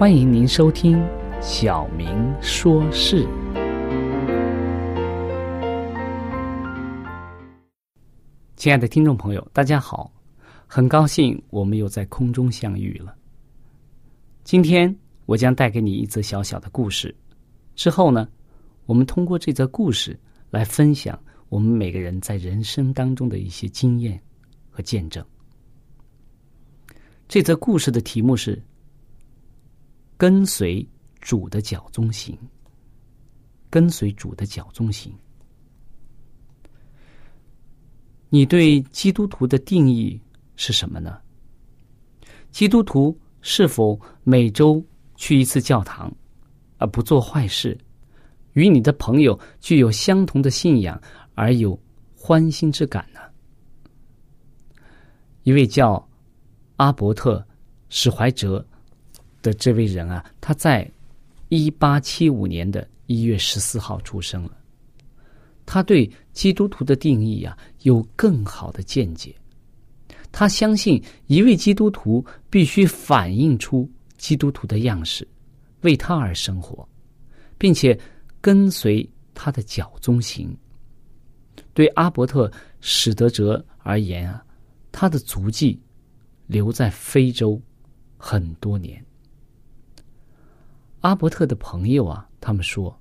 欢迎您收听《小明说事》。亲爱的听众朋友，大家好，很高兴我们又在空中相遇了。今天我将带给你一则小小的故事，之后呢，我们通过这则故事来分享我们每个人在人生当中的一些经验和见证。这则故事的题目是。跟随主的脚踪行，跟随主的脚踪行。你对基督徒的定义是什么呢？基督徒是否每周去一次教堂，而不做坏事，与你的朋友具有相同的信仰而有欢欣之感呢？一位叫阿伯特史怀哲。的这位人啊，他在一八七五年的一月十四号出生了。他对基督徒的定义啊有更好的见解。他相信一位基督徒必须反映出基督徒的样式，为他而生活，并且跟随他的脚踪行。对阿伯特史德哲而言啊，他的足迹留在非洲很多年。阿伯特的朋友啊，他们说：“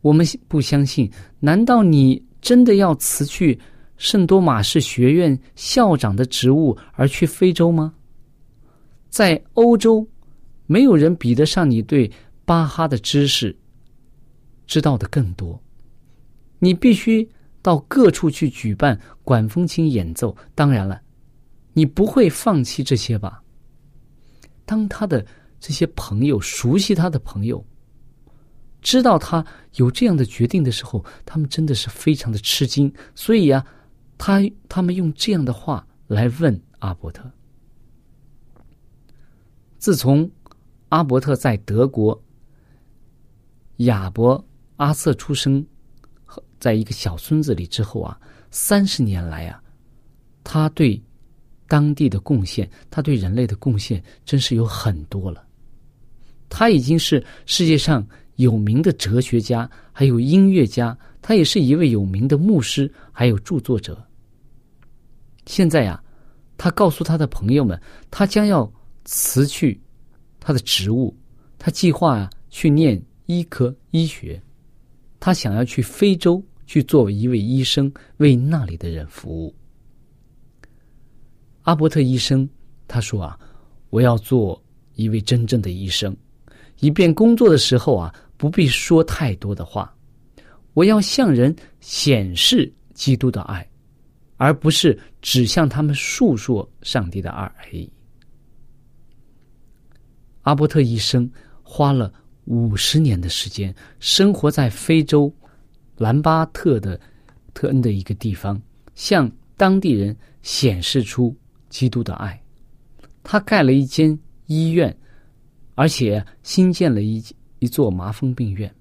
我们不相信，难道你真的要辞去圣多马士学院校长的职务而去非洲吗？在欧洲，没有人比得上你对巴哈的知识知道的更多。你必须到各处去举办管风琴演奏。当然了，你不会放弃这些吧？”当他的。这些朋友熟悉他的朋友，知道他有这样的决定的时候，他们真的是非常的吃惊。所以啊，他他们用这样的话来问阿伯特。自从阿伯特在德国亚伯阿瑟出生，在一个小村子里之后啊，三十年来啊，他对当地的贡献，他对人类的贡献，真是有很多了。他已经是世界上有名的哲学家，还有音乐家，他也是一位有名的牧师，还有著作者。现在呀，他告诉他的朋友们，他将要辞去他的职务，他计划啊去念医科医学，他想要去非洲去做一位医生，为那里的人服务。阿伯特医生他说啊，我要做一位真正的医生，以便工作的时候啊不必说太多的话。我要向人显示基督的爱，而不是只向他们述说上帝的爱而已。阿伯特医生花了五十年的时间，生活在非洲兰巴特的特恩的一个地方，向当地人显示出基督的爱。他盖了一间医院，而且新建了一一座麻风病院，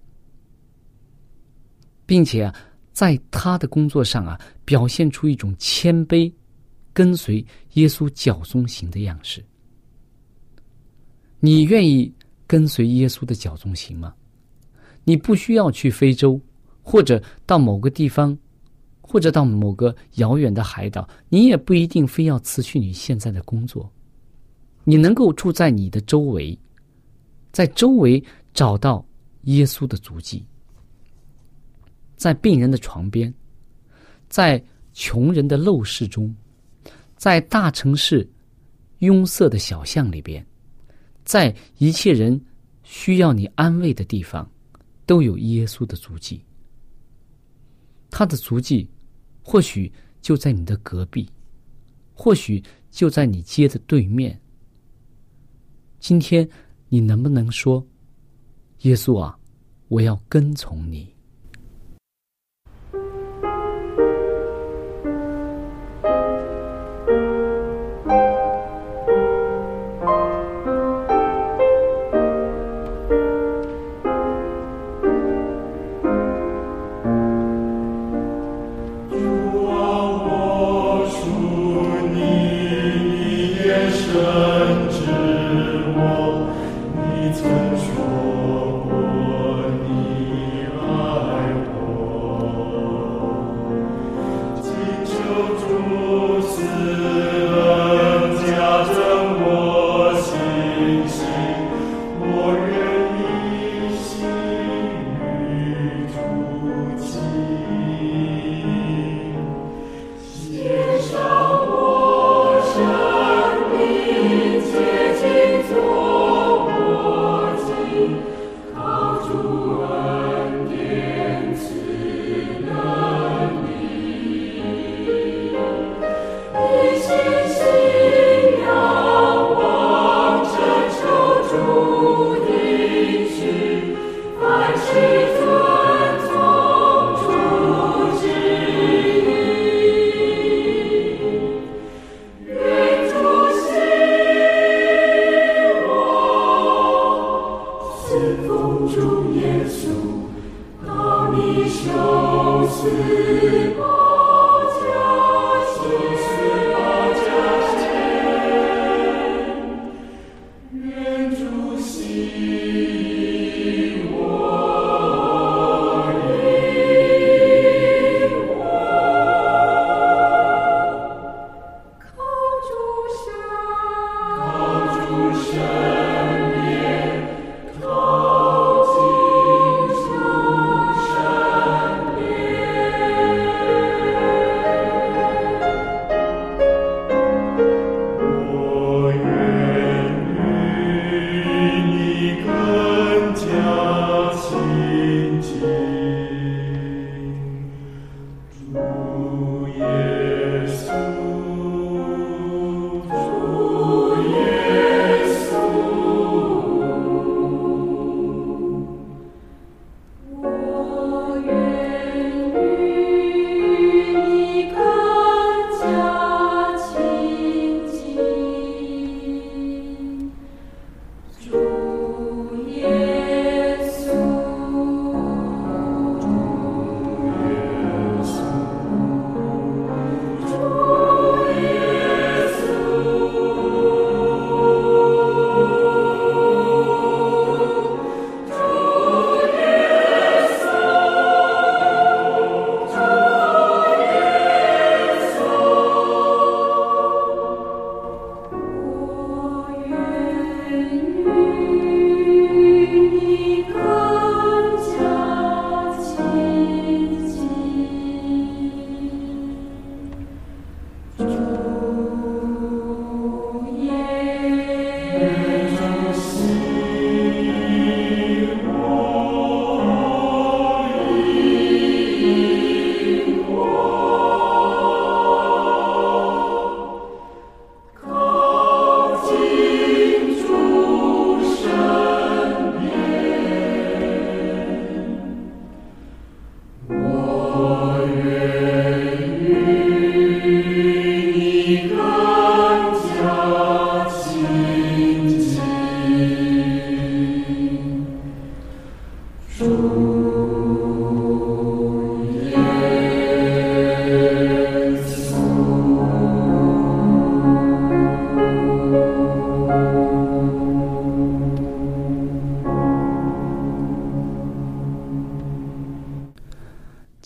并且，在他的工作上啊，表现出一种谦卑，跟随耶稣脚中行的样式。你愿意跟随耶稣的脚中行吗？你不需要去非洲，或者到某个地方，或者到某个遥远的海岛，你也不一定非要辞去你现在的工作。你能够住在你的周围，在周围找到耶稣的足迹，在病人的床边，在穷人的陋室中，在大城市拥塞的小巷里边。在一切人需要你安慰的地方，都有耶稣的足迹。他的足迹，或许就在你的隔壁，或许就在你街的对面。今天，你能不能说：“耶稣啊，我要跟从你。”风中耶稣，到你受死。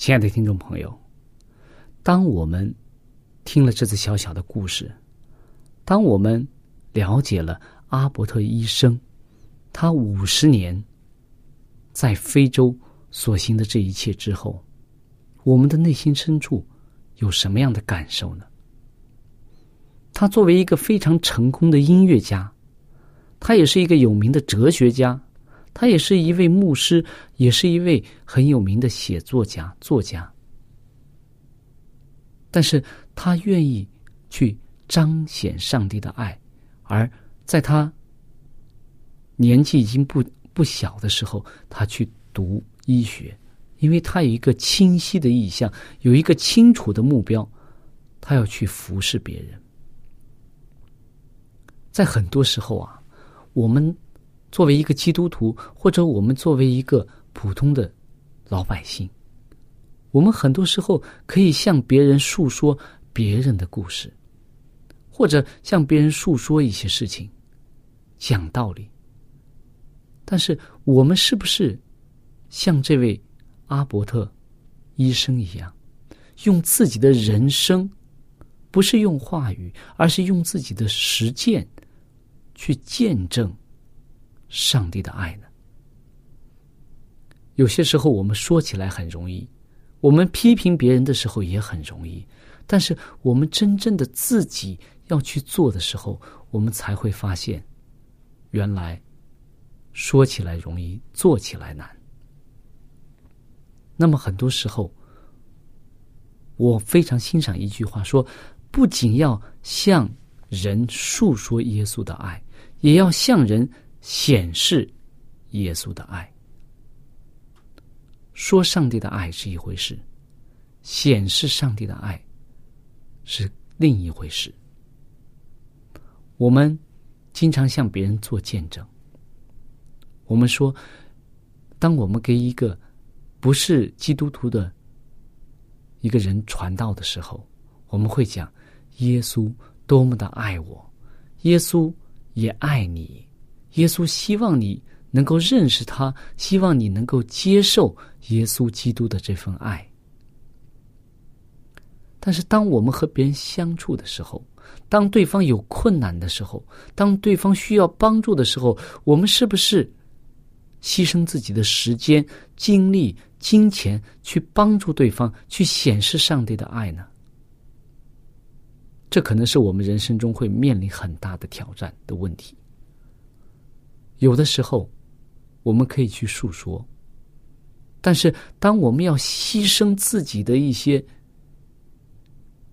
亲爱的听众朋友，当我们听了这次小小的故事，当我们了解了阿伯特医生他五十年在非洲所行的这一切之后，我们的内心深处有什么样的感受呢？他作为一个非常成功的音乐家，他也是一个有名的哲学家。他也是一位牧师，也是一位很有名的写作家、作家。但是他愿意去彰显上帝的爱，而在他年纪已经不不小的时候，他去读医学，因为他有一个清晰的意向，有一个清楚的目标，他要去服侍别人。在很多时候啊，我们。作为一个基督徒，或者我们作为一个普通的老百姓，我们很多时候可以向别人诉说别人的故事，或者向别人诉说一些事情，讲道理。但是，我们是不是像这位阿伯特医生一样，用自己的人生，不是用话语，而是用自己的实践去见证？上帝的爱呢？有些时候我们说起来很容易，我们批评别人的时候也很容易，但是我们真正的自己要去做的时候，我们才会发现，原来说起来容易，做起来难。那么很多时候，我非常欣赏一句话，说不仅要向人诉说耶稣的爱，也要向人。显示耶稣的爱，说上帝的爱是一回事，显示上帝的爱是另一回事。我们经常向别人做见证。我们说，当我们给一个不是基督徒的一个人传道的时候，我们会讲耶稣多么的爱我，耶稣也爱你。耶稣希望你能够认识他，希望你能够接受耶稣基督的这份爱。但是，当我们和别人相处的时候，当对方有困难的时候，当对方需要帮助的时候，我们是不是牺牲自己的时间、精力、金钱去帮助对方，去显示上帝的爱呢？这可能是我们人生中会面临很大的挑战的问题。有的时候，我们可以去诉说，但是当我们要牺牲自己的一些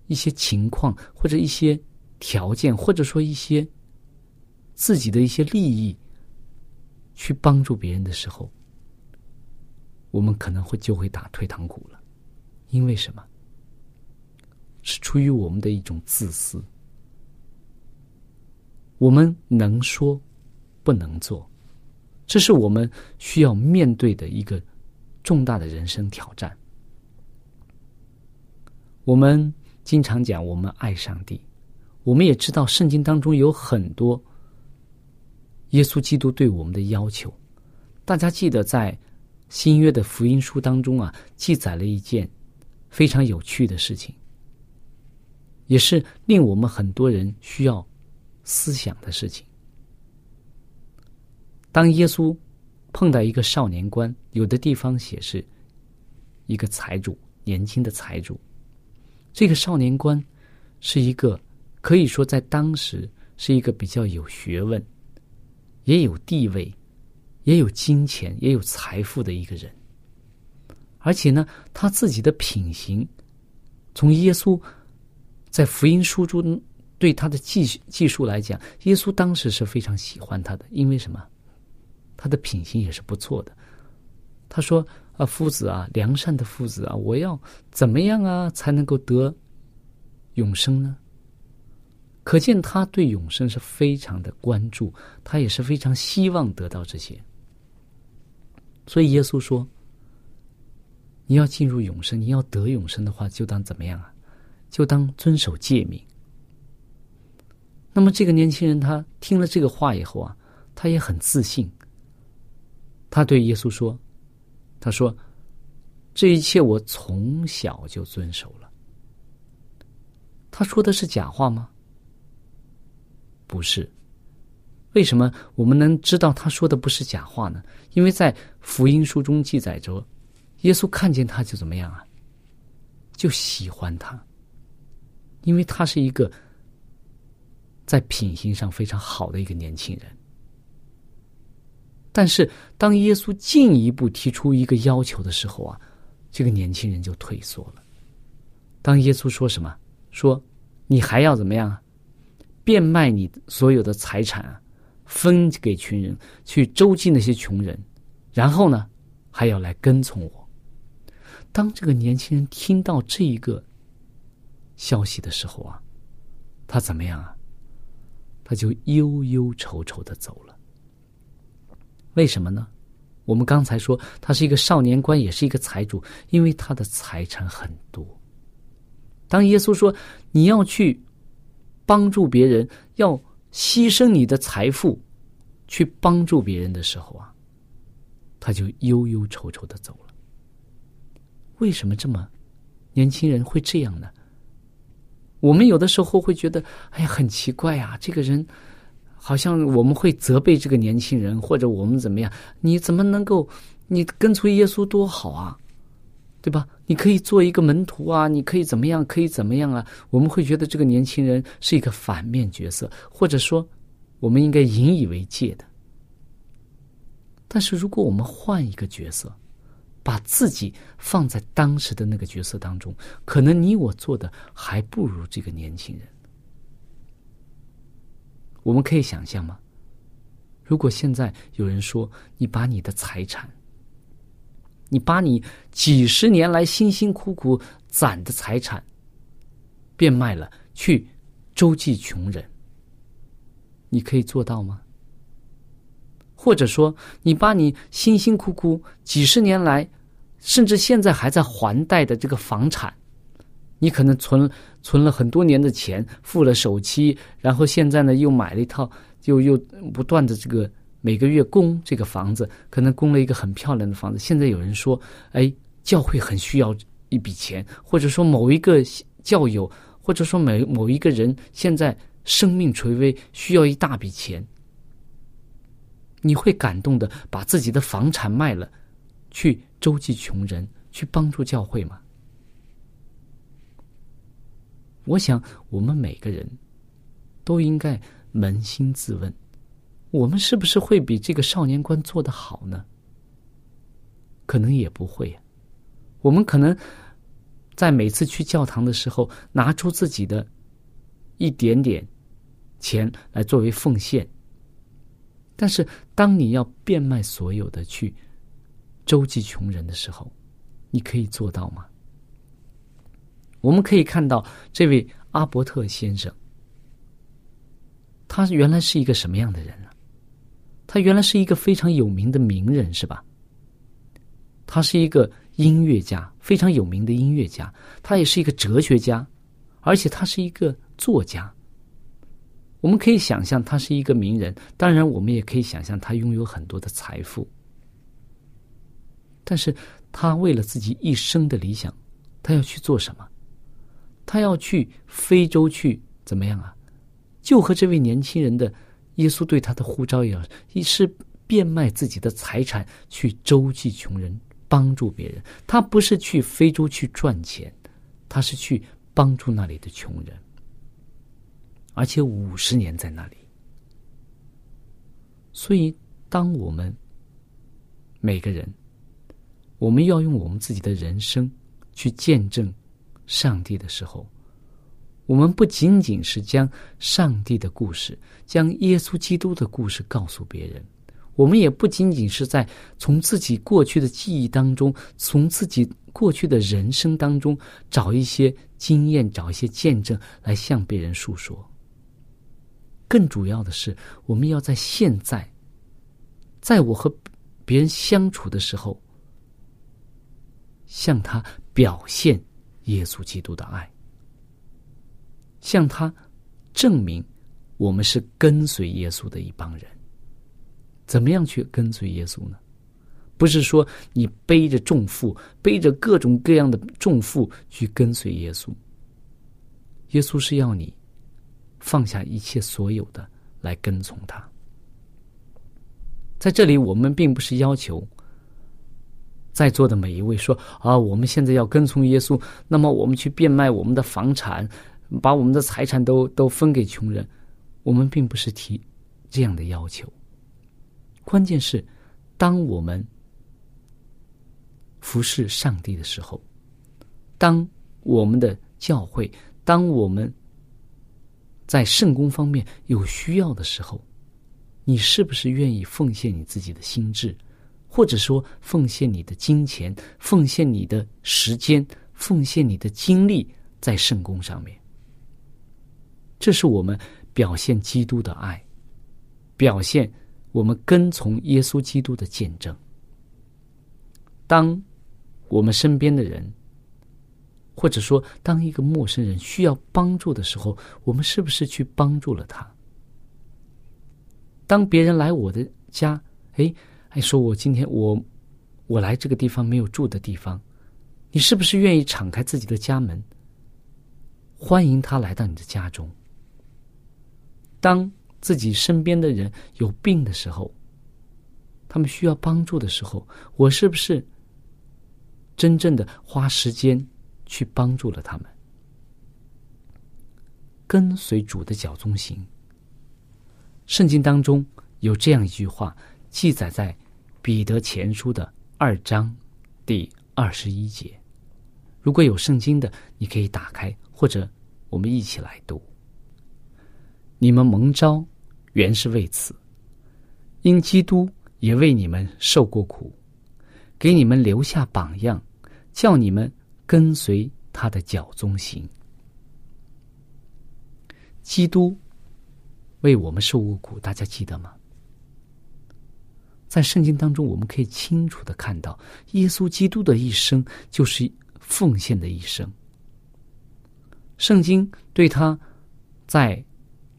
一些情况，或者一些条件，或者说一些自己的一些利益，去帮助别人的时候，我们可能会就会打退堂鼓了，因为什么？是出于我们的一种自私，我们能说。不能做，这是我们需要面对的一个重大的人生挑战。我们经常讲我们爱上帝，我们也知道圣经当中有很多耶稣基督对我们的要求。大家记得在新约的福音书当中啊，记载了一件非常有趣的事情，也是令我们很多人需要思想的事情。当耶稣碰到一个少年官，有的地方写是一个财主，年轻的财主。这个少年官是一个可以说在当时是一个比较有学问、也有地位、也有金钱、也有财富的一个人。而且呢，他自己的品行，从耶稣在福音书中对他的记记述来讲，耶稣当时是非常喜欢他的，因为什么？他的品行也是不错的。他说：“啊，夫子啊，良善的夫子啊，我要怎么样啊，才能够得永生呢？”可见他对永生是非常的关注，他也是非常希望得到这些。所以耶稣说：“你要进入永生，你要得永生的话，就当怎么样啊？就当遵守诫命。”那么这个年轻人他听了这个话以后啊，他也很自信。他对耶稣说：“他说，这一切我从小就遵守了。他说的是假话吗？不是。为什么我们能知道他说的不是假话呢？因为在福音书中记载着，耶稣看见他就怎么样啊？就喜欢他，因为他是一个在品行上非常好的一个年轻人。但是，当耶稣进一步提出一个要求的时候啊，这个年轻人就退缩了。当耶稣说什么？说你还要怎么样啊？变卖你所有的财产啊，分给穷人，去周济那些穷人，然后呢，还要来跟从我。当这个年轻人听到这一个消息的时候啊，他怎么样啊？他就忧忧愁愁的走了。为什么呢？我们刚才说他是一个少年官，也是一个财主，因为他的财产很多。当耶稣说你要去帮助别人，要牺牲你的财富去帮助别人的时候啊，他就忧忧愁愁的走了。为什么这么年轻人会这样呢？我们有的时候会觉得，哎呀，很奇怪啊，这个人。好像我们会责备这个年轻人，或者我们怎么样？你怎么能够？你跟随耶稣多好啊，对吧？你可以做一个门徒啊，你可以怎么样？可以怎么样啊？我们会觉得这个年轻人是一个反面角色，或者说，我们应该引以为戒的。但是如果我们换一个角色，把自己放在当时的那个角色当中，可能你我做的还不如这个年轻人。我们可以想象吗？如果现在有人说你把你的财产，你把你几十年来辛辛苦苦攒的财产变卖了，去周济穷人，你可以做到吗？或者说，你把你辛辛苦苦几十年来，甚至现在还在还贷的这个房产，你可能存存了很多年的钱，付了首期，然后现在呢又买了一套，又又不断的这个每个月供这个房子，可能供了一个很漂亮的房子。现在有人说，哎，教会很需要一笔钱，或者说某一个教友，或者说某某一个人现在生命垂危，需要一大笔钱，你会感动的把自己的房产卖了，去周济穷人，去帮助教会吗？我想，我们每个人都应该扪心自问：我们是不是会比这个少年官做得好呢？可能也不会。我们可能在每次去教堂的时候，拿出自己的一点点钱来作为奉献。但是，当你要变卖所有的去周济穷人的时候，你可以做到吗？我们可以看到这位阿伯特先生，他原来是一个什么样的人呢？他原来是一个非常有名的名人，是吧？他是一个音乐家，非常有名的音乐家。他也是一个哲学家，而且他是一个作家。我们可以想象他是一个名人，当然我们也可以想象他拥有很多的财富。但是他为了自己一生的理想，他要去做什么？他要去非洲去怎么样啊？就和这位年轻人的耶稣对他的呼召一样，是变卖自己的财产去周济穷人，帮助别人。他不是去非洲去赚钱，他是去帮助那里的穷人，而且五十年在那里。所以，当我们每个人，我们要用我们自己的人生去见证。上帝的时候，我们不仅仅是将上帝的故事、将耶稣基督的故事告诉别人，我们也不仅仅是在从自己过去的记忆当中、从自己过去的人生当中找一些经验、找一些见证来向别人诉说。更主要的是，我们要在现在，在我和别人相处的时候，向他表现。耶稣基督的爱，向他证明我们是跟随耶稣的一帮人。怎么样去跟随耶稣呢？不是说你背着重负，背着各种各样的重负去跟随耶稣。耶稣是要你放下一切所有的来跟从他。在这里，我们并不是要求在座的每一位说啊，我们现在要跟从耶稣，那么我们去变卖我们的房产，把我们的财产都都分给穷人。我们并不是提这样的要求。关键是，当我们服侍上帝的时候，当我们的教会，当我们在圣公方面有需要的时候。你是不是愿意奉献你自己的心智，或者说奉献你的金钱、奉献你的时间、奉献你的精力在圣功上面？这是我们表现基督的爱，表现我们跟从耶稣基督的见证。当我们身边的人，或者说当一个陌生人需要帮助的时候，我们是不是去帮助了他？当别人来我的家，哎，还说我今天我我来这个地方没有住的地方，你是不是愿意敞开自己的家门，欢迎他来到你的家中？当自己身边的人有病的时候，他们需要帮助的时候，我是不是真正的花时间去帮助了他们？跟随主的脚中行。圣经当中有这样一句话，记载在彼得前书的二章第二十一节。如果有圣经的，你可以打开，或者我们一起来读。你们蒙召原是为此，因基督也为你们受过苦，给你们留下榜样，叫你们跟随他的脚踪行。基督。为我们受过苦，大家记得吗？在圣经当中，我们可以清楚的看到，耶稣基督的一生就是奉献的一生。圣经对他在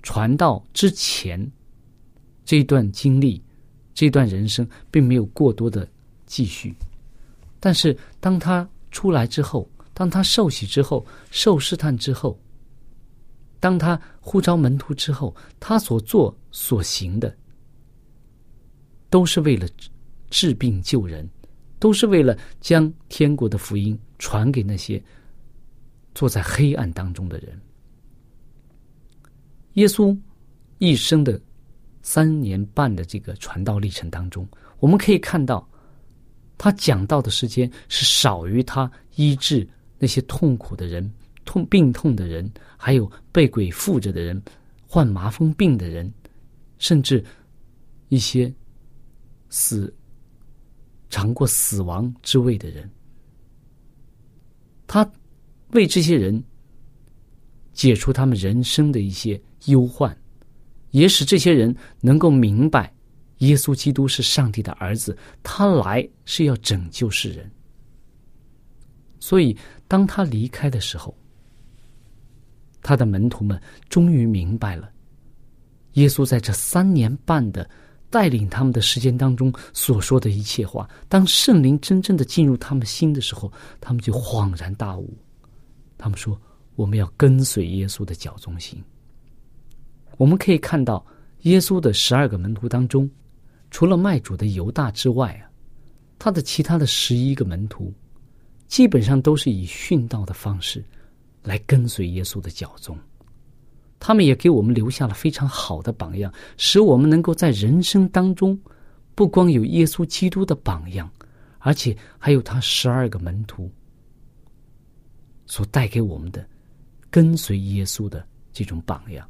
传道之前这一段经历、这段人生，并没有过多的继续。但是，当他出来之后，当他受洗之后，受试探之后。当他呼召门徒之后，他所做所行的，都是为了治病救人，都是为了将天国的福音传给那些坐在黑暗当中的人。耶稣一生的三年半的这个传道历程当中，我们可以看到，他讲道的时间是少于他医治那些痛苦的人。痛病痛的人，还有被鬼附着的人，患麻风病的人，甚至一些死尝过死亡之味的人，他为这些人解除他们人生的一些忧患，也使这些人能够明白，耶稣基督是上帝的儿子，他来是要拯救世人。所以，当他离开的时候。他的门徒们终于明白了，耶稣在这三年半的带领他们的时间当中所说的一切话。当圣灵真正的进入他们心的时候，他们就恍然大悟。他们说：“我们要跟随耶稣的脚中行。”我们可以看到，耶稣的十二个门徒当中，除了卖主的犹大之外啊，他的其他的十一个门徒，基本上都是以殉道的方式。来跟随耶稣的脚踪，他们也给我们留下了非常好的榜样，使我们能够在人生当中，不光有耶稣基督的榜样，而且还有他十二个门徒所带给我们的跟随耶稣的这种榜样。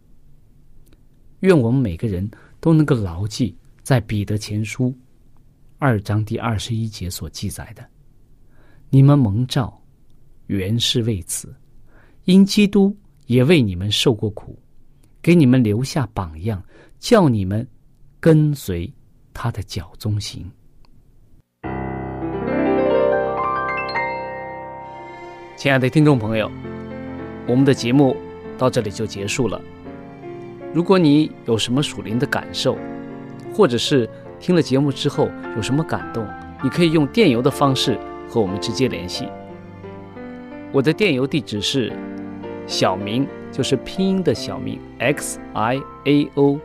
愿我们每个人都能够牢记在彼得前书二章第二十一节所记载的：“你们蒙召，原是为此。”因基督也为你们受过苦，给你们留下榜样，叫你们跟随他的脚踪行。亲爱的听众朋友，我们的节目到这里就结束了。如果你有什么属灵的感受，或者是听了节目之后有什么感动，你可以用电邮的方式和我们直接联系。我的电邮地址是小明，就是拼音的小名 x i a o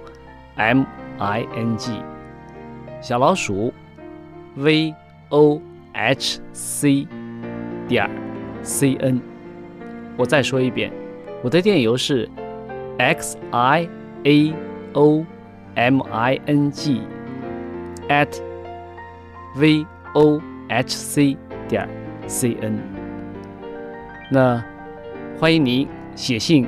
m i n g，小老鼠 v o h c 点 c n。我再说一遍，我的电邮是 x i a o m i n g at v o h c 点 c n。那欢迎您写信